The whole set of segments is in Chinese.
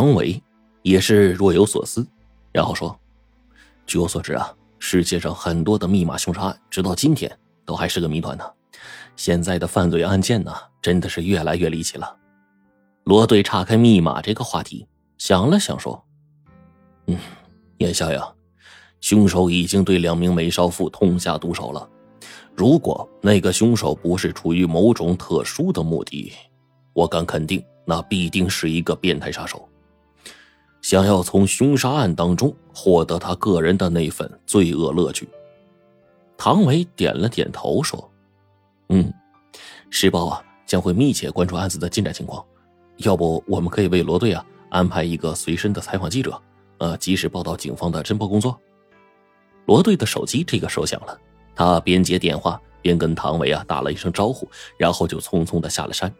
唐伟也是若有所思，然后说：“据我所知啊，世界上很多的密码凶杀案，直到今天都还是个谜团呢。现在的犯罪案件呢，真的是越来越离奇了。”罗队岔开密码这个话题，想了想说：“嗯，眼下呀，凶手已经对两名美少妇痛下毒手了。如果那个凶手不是出于某种特殊的目的，我敢肯定，那必定是一个变态杀手，想要从凶杀案当中获得他个人的那份罪恶乐趣。”唐伟点了点头说：“嗯，时报啊将会密切关注案子的进展情况。”要不，我们可以为罗队啊安排一个随身的采访记者，呃，及时报道警方的侦破工作。罗队的手机这个时候响了，他边接电话边跟唐伟啊打了一声招呼，然后就匆匆的下了山。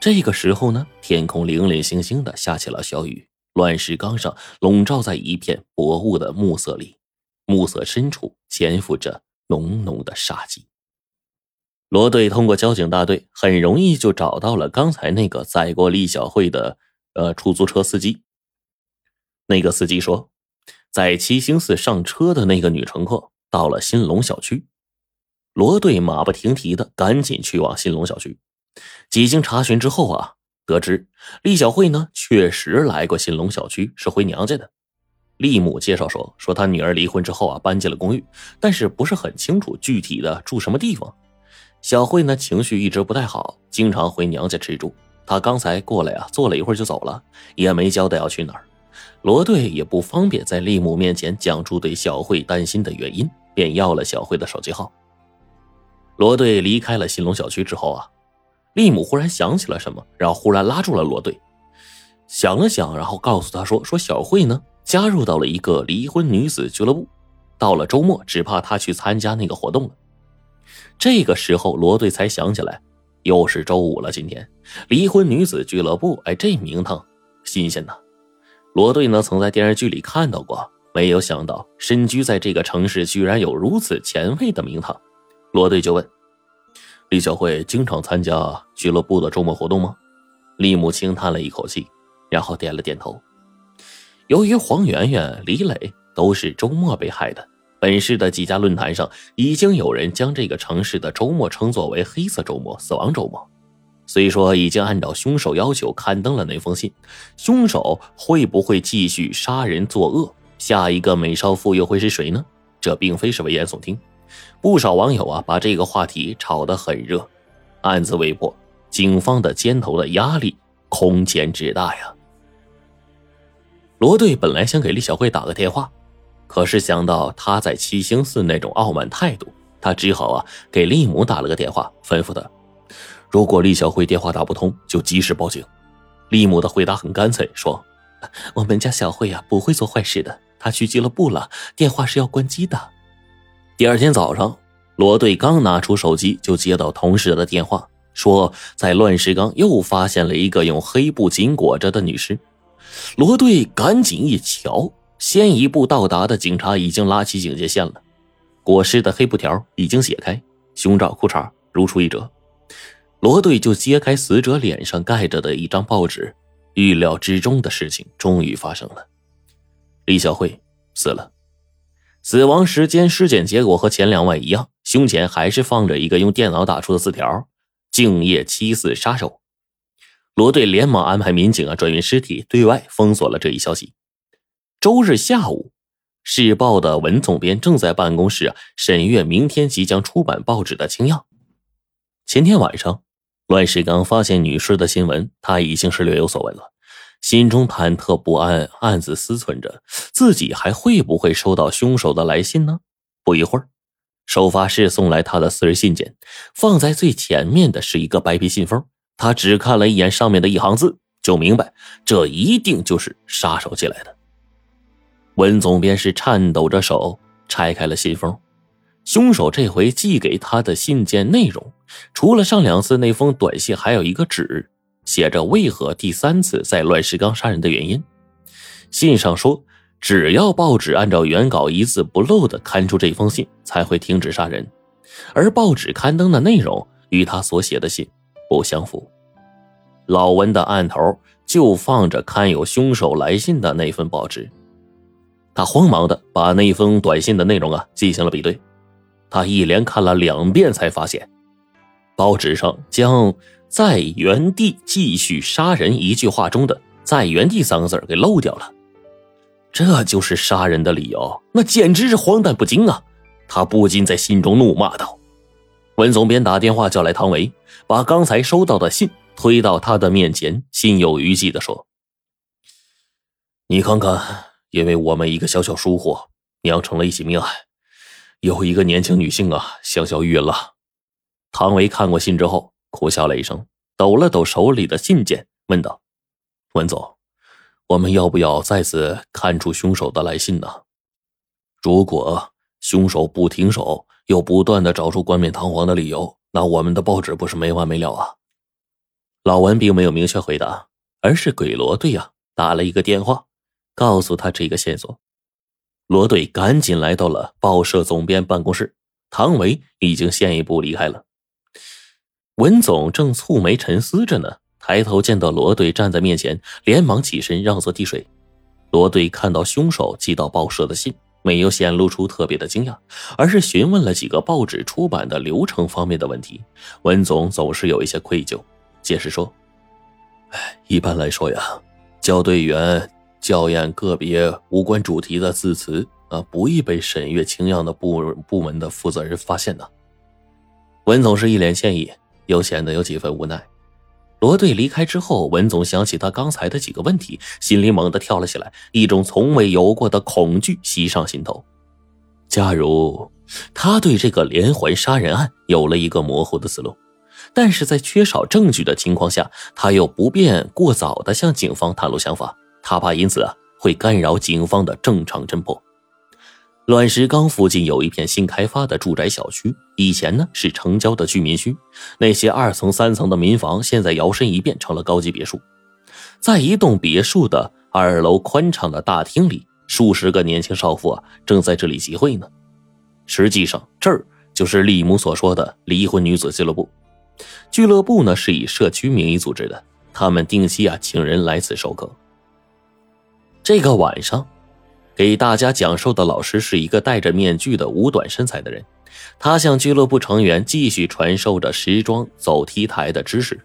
这个时候呢，天空零零星星的下起了小雨，乱石岗上笼罩在一片薄雾的暮色里，暮色深处潜伏着浓浓的杀机。罗队通过交警大队，很容易就找到了刚才那个载过李小慧的呃出租车司机。那个司机说，在七星寺上车的那个女乘客到了新龙小区。罗队马不停蹄的赶紧去往新龙小区。几经查询之后啊，得知李小慧呢确实来过新龙小区，是回娘家的。厉母介绍说，说他女儿离婚之后啊搬进了公寓，但是不是很清楚具体的住什么地方。小慧呢，情绪一直不太好，经常回娘家吃住。她刚才过来啊，坐了一会儿就走了，也没交代要去哪儿。罗队也不方便在利母面前讲出对小慧担心的原因，便要了小慧的手机号。罗队离开了新龙小区之后啊，利姆忽然想起了什么，然后忽然拉住了罗队，想了想，然后告诉他说：“说小慧呢，加入到了一个离婚女子俱乐部，到了周末，只怕她去参加那个活动了。”这个时候，罗队才想起来，又是周五了。今天离婚女子俱乐部，哎，这名堂新鲜呐！罗队呢，曾在电视剧里看到过，没有想到身居在这个城市，居然有如此前卫的名堂。罗队就问：“李小慧经常参加俱乐部的周末活动吗？”李母轻叹了一口气，然后点了点头。由于黄媛媛、李磊都是周末被害的。本市的几家论坛上，已经有人将这个城市的周末称作为“黑色周末”“死亡周末”。虽说已经按照凶手要求刊登了那封信，凶手会不会继续杀人作恶？下一个美少妇又会是谁呢？这并非是危言耸听。不少网友啊，把这个话题炒得很热。案子未破，警方的肩头的压力空前之大呀。罗队本来想给李小慧打个电话。可是想到她在七星寺那种傲慢态度，他只好啊给利姆打了个电话，吩咐他：如果李小慧电话打不通，就及时报警。利姆的回答很干脆，说：“我们家小慧呀不会做坏事的，她去俱乐部了，电话是要关机的。”第二天早上，罗队刚拿出手机，就接到同事的电话，说在乱石岗又发现了一个用黑布紧裹着的女尸。罗队赶紧一瞧。先一步到达的警察已经拉起警戒线了，裹尸的黑布条已经解开，胸罩、裤衩如出一辙。罗队就揭开死者脸上盖着的一张报纸，预料之中的事情终于发生了，李小慧死了。死亡时间、尸检结果和前两万一样，胸前还是放着一个用电脑打出的字条：“敬业七四杀手。”罗队连忙安排民警啊转运尸体，对外封锁了这一消息。周日下午，市报的文总编正在办公室啊审阅明天即将出版报纸的清样。前天晚上，乱世刚发现女尸的新闻，他已经是略有所闻了，心中忐忑不安，暗自思忖着自己还会不会收到凶手的来信呢？不一会儿，收发室送来他的私人信件，放在最前面的是一个白皮信封。他只看了一眼上面的一行字，就明白这一定就是杀手寄来的。文总编是颤抖着手拆开了信封，凶手这回寄给他的信件内容，除了上两次那封短信，还有一个纸，写着为何第三次在乱石岗杀人的原因。信上说，只要报纸按照原稿一字不漏的刊出这封信，才会停止杀人，而报纸刊登的内容与他所写的信不相符。老文的案头就放着看有凶手来信的那份报纸。他慌忙的把那封短信的内容啊进行了比对，他一连看了两遍，才发现报纸上将在原地继续杀人一句话中的“在原地”三个字给漏掉了。这就是杀人的理由，那简直是荒诞不经啊！他不禁在心中怒骂道。文总便打电话叫来唐维，把刚才收到的信推到他的面前，心有余悸的说：“你看看，因为我们一个小小疏忽，酿成了一起命案，有一个年轻女性啊，香消玉殒了。”唐维看过信之后，苦笑了一声，抖了抖手里的信件，问道：“文总。”我们要不要再次看出凶手的来信呢？如果凶手不停手，又不断的找出冠冕堂皇的理由，那我们的报纸不是没完没了啊？老文并没有明确回答，而是给罗队呀打了一个电话，告诉他这个线索。罗队赶紧来到了报社总编办公室，唐维已经先一步离开了。文总正蹙眉沉思着呢。抬头见到罗队站在面前，连忙起身让座递水。罗队看到凶手寄到报社的信，没有显露出特别的惊讶，而是询问了几个报纸出版的流程方面的问题。文总总是有一些愧疚，解释说：“哎，一般来说呀，校对员校验个别无关主题的字词啊，不易被审阅清样的部部门的负责人发现的。”文总是一脸歉意，又显得有几分无奈。罗队离开之后，文总想起他刚才的几个问题，心里猛地跳了起来，一种从未有过的恐惧袭上心头。假如他对这个连环杀人案有了一个模糊的思路，但是在缺少证据的情况下，他又不便过早的向警方袒露想法，他怕因此啊会干扰警方的正常侦破。卵石岗附近有一片新开发的住宅小区，以前呢是城郊的居民区，那些二层、三层的民房现在摇身一变成了高级别墅。在一栋别墅的二楼宽敞的大厅里，数十个年轻少妇啊正在这里集会呢。实际上，这儿就是利姆所说的离婚女子俱乐部。俱乐部呢是以社区名义组织的，他们定期啊请人来此授课。这个晚上。给大家讲授的老师是一个戴着面具的五短身材的人，他向俱乐部成员继续传授着时装走 T 台的知识。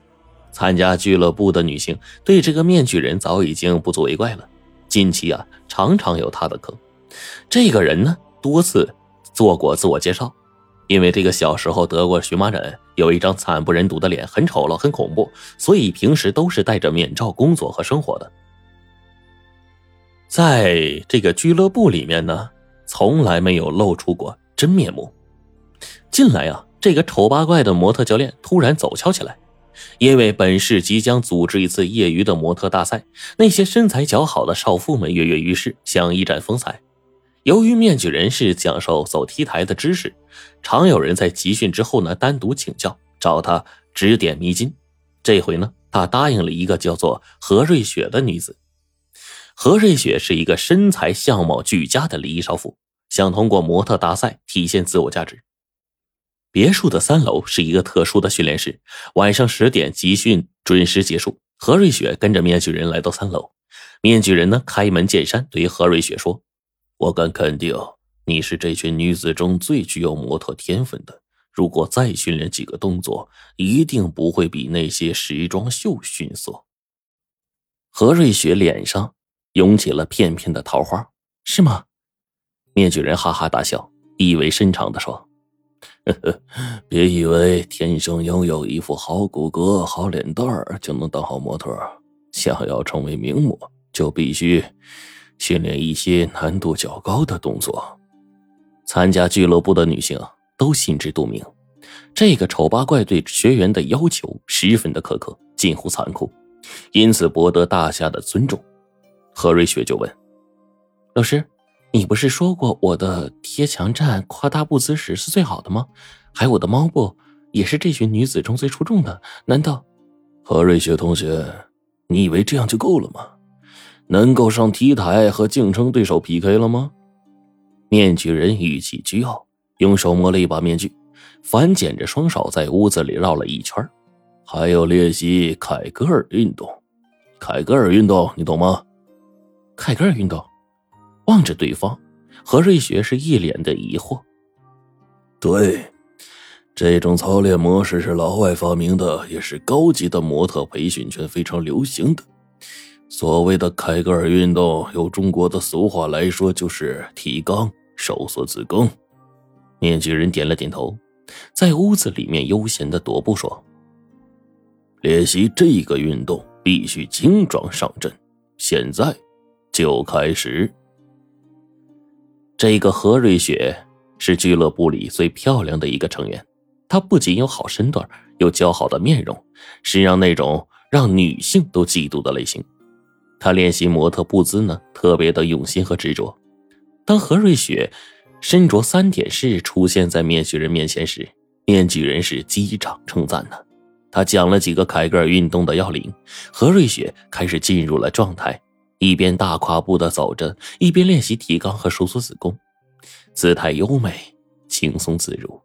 参加俱乐部的女性对这个面具人早已经不足为怪了，近期啊常常有他的课。这个人呢多次做过自我介绍，因为这个小时候得过荨麻疹，有一张惨不忍睹的脸，很丑陋，很恐怖，所以平时都是戴着面罩工作和生活的。在这个俱乐部里面呢，从来没有露出过真面目。近来啊，这个丑八怪的模特教练突然走俏起来，因为本市即将组织一次业余的模特大赛，那些身材较好的少妇们跃跃欲试，想一展风采。由于面具人是讲授走 T 台的知识，常有人在集训之后呢单独请教，找他指点迷津。这回呢，他答应了一个叫做何瑞雪的女子。何瑞雪是一个身材相貌俱佳的礼仪少妇，想通过模特大赛体现自我价值。别墅的三楼是一个特殊的训练室，晚上十点集训准时结束。何瑞雪跟着面具人来到三楼，面具人呢开门见山对何瑞雪说：“我敢肯定，你是这群女子中最具有模特天分的。如果再训练几个动作，一定不会比那些时装秀逊色。”何瑞雪脸上。涌起了片片的桃花，是吗？面具人哈哈大笑，意味深长的说：“呵呵，别以为天生拥有一副好骨骼、好脸蛋儿就能当好模特，想要成为名模，就必须训练一些难度较高的动作。”参加俱乐部的女性都心知肚明，这个丑八怪对学员的要求十分的苛刻，近乎残酷，因此博得大家的尊重。何瑞雪就问：“老师，你不是说过我的贴墙站、跨大步姿势是最好的吗？还有我的猫步也是这群女子中最出众的？难道？”何瑞雪同学，你以为这样就够了吗？能够上 T 台和竞争对手 PK 了吗？面具人语气倨傲，用手摸了一把面具，反剪着双手在屋子里绕了一圈，还有练习凯格尔运动。凯格尔运动，你懂吗？凯格尔运动，望着对方，何瑞雪是一脸的疑惑。对，这种操练模式是老外发明的，也是高级的模特培训圈非常流行的。所谓的凯格尔运动，用中国的俗话来说，就是提肛、收缩子宫。面具人点了点头，在屋子里面悠闲的踱步说：“练习这个运动必须精壮上阵，现在就开始。”这个何瑞雪是俱乐部里最漂亮的一个成员，她不仅有好身段，有姣好的面容，是让那种让女性都嫉妒的类型。他练习模特步姿呢，特别的用心和执着。当何瑞雪身着三点式出现在面具人面前时，面具人是击掌称赞呢。他讲了几个凯格尔运动的要领，何瑞雪开始进入了状态，一边大跨步的走着，一边练习提肛和收缩子宫，姿态优美，轻松自如。